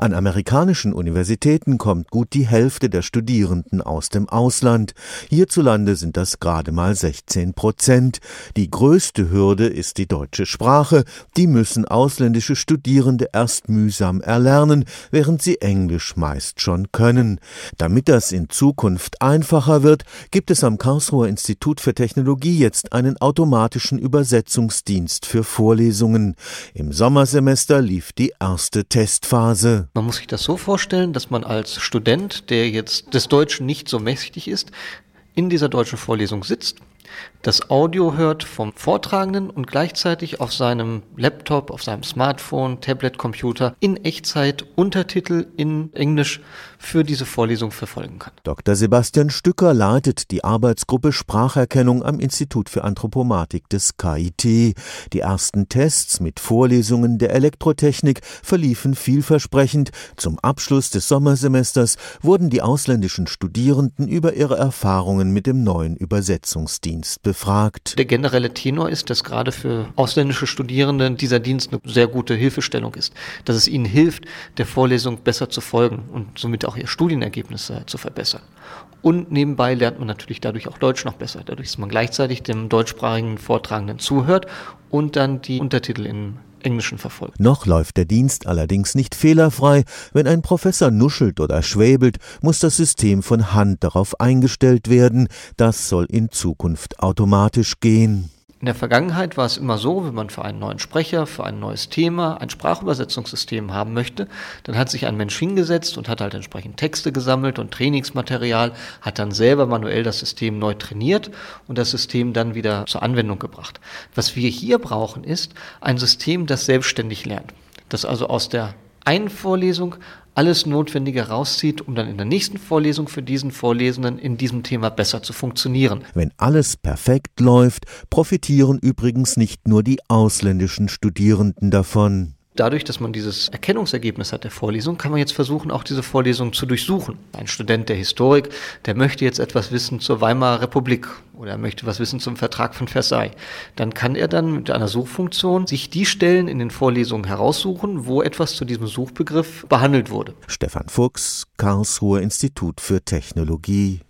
An amerikanischen Universitäten kommt gut die Hälfte der Studierenden aus dem Ausland. Hierzulande sind das gerade mal 16 Prozent. Die größte Hürde ist die deutsche Sprache. Die müssen ausländische Studierende erst mühsam erlernen, während sie Englisch meist schon können. Damit das in Zukunft einfacher wird, gibt es am Karlsruher Institut für Technologie jetzt einen automatischen Übersetzungsdienst für Vorlesungen. Im Sommersemester lief die erste Testphase. Man muss sich das so vorstellen, dass man als Student, der jetzt des Deutschen nicht so mächtig ist, in dieser deutschen Vorlesung sitzt das Audio hört vom Vortragenden und gleichzeitig auf seinem Laptop, auf seinem Smartphone, Tablet, Computer in Echtzeit Untertitel in Englisch für diese Vorlesung verfolgen kann. Dr. Sebastian Stücker leitet die Arbeitsgruppe Spracherkennung am Institut für Anthropomatik des KIT. Die ersten Tests mit Vorlesungen der Elektrotechnik verliefen vielversprechend. Zum Abschluss des Sommersemesters wurden die ausländischen Studierenden über ihre Erfahrungen mit dem neuen Übersetzungsdienst befragt. Der generelle Tenor ist, dass gerade für ausländische Studierende dieser Dienst eine sehr gute Hilfestellung ist, dass es ihnen hilft, der Vorlesung besser zu folgen und somit auch ihr Studienergebnis zu verbessern. Und nebenbei lernt man natürlich dadurch auch Deutsch noch besser, dadurch, dass man gleichzeitig dem deutschsprachigen Vortragenden zuhört und dann die Untertitel in Englischen verfolgt. Noch läuft der Dienst allerdings nicht fehlerfrei. Wenn ein Professor nuschelt oder schwäbelt, muss das System von Hand darauf eingestellt werden. Das soll in Zukunft automatisch gehen. In der Vergangenheit war es immer so, wenn man für einen neuen Sprecher, für ein neues Thema ein Sprachübersetzungssystem haben möchte, dann hat sich ein Mensch hingesetzt und hat halt entsprechend Texte gesammelt und Trainingsmaterial, hat dann selber manuell das System neu trainiert und das System dann wieder zur Anwendung gebracht. Was wir hier brauchen, ist ein System, das selbstständig lernt. Das also aus der einen Vorlesung alles Notwendige rauszieht, um dann in der nächsten Vorlesung für diesen Vorlesenden in diesem Thema besser zu funktionieren. Wenn alles perfekt läuft, profitieren übrigens nicht nur die ausländischen Studierenden davon. Dadurch, dass man dieses Erkennungsergebnis hat der Vorlesung, kann man jetzt versuchen, auch diese Vorlesung zu durchsuchen. Ein Student der Historik, der möchte jetzt etwas wissen zur Weimarer Republik oder er möchte was wissen zum Vertrag von Versailles. Dann kann er dann mit einer Suchfunktion sich die Stellen in den Vorlesungen heraussuchen, wo etwas zu diesem Suchbegriff behandelt wurde. Stefan Fuchs, Karlsruher Institut für Technologie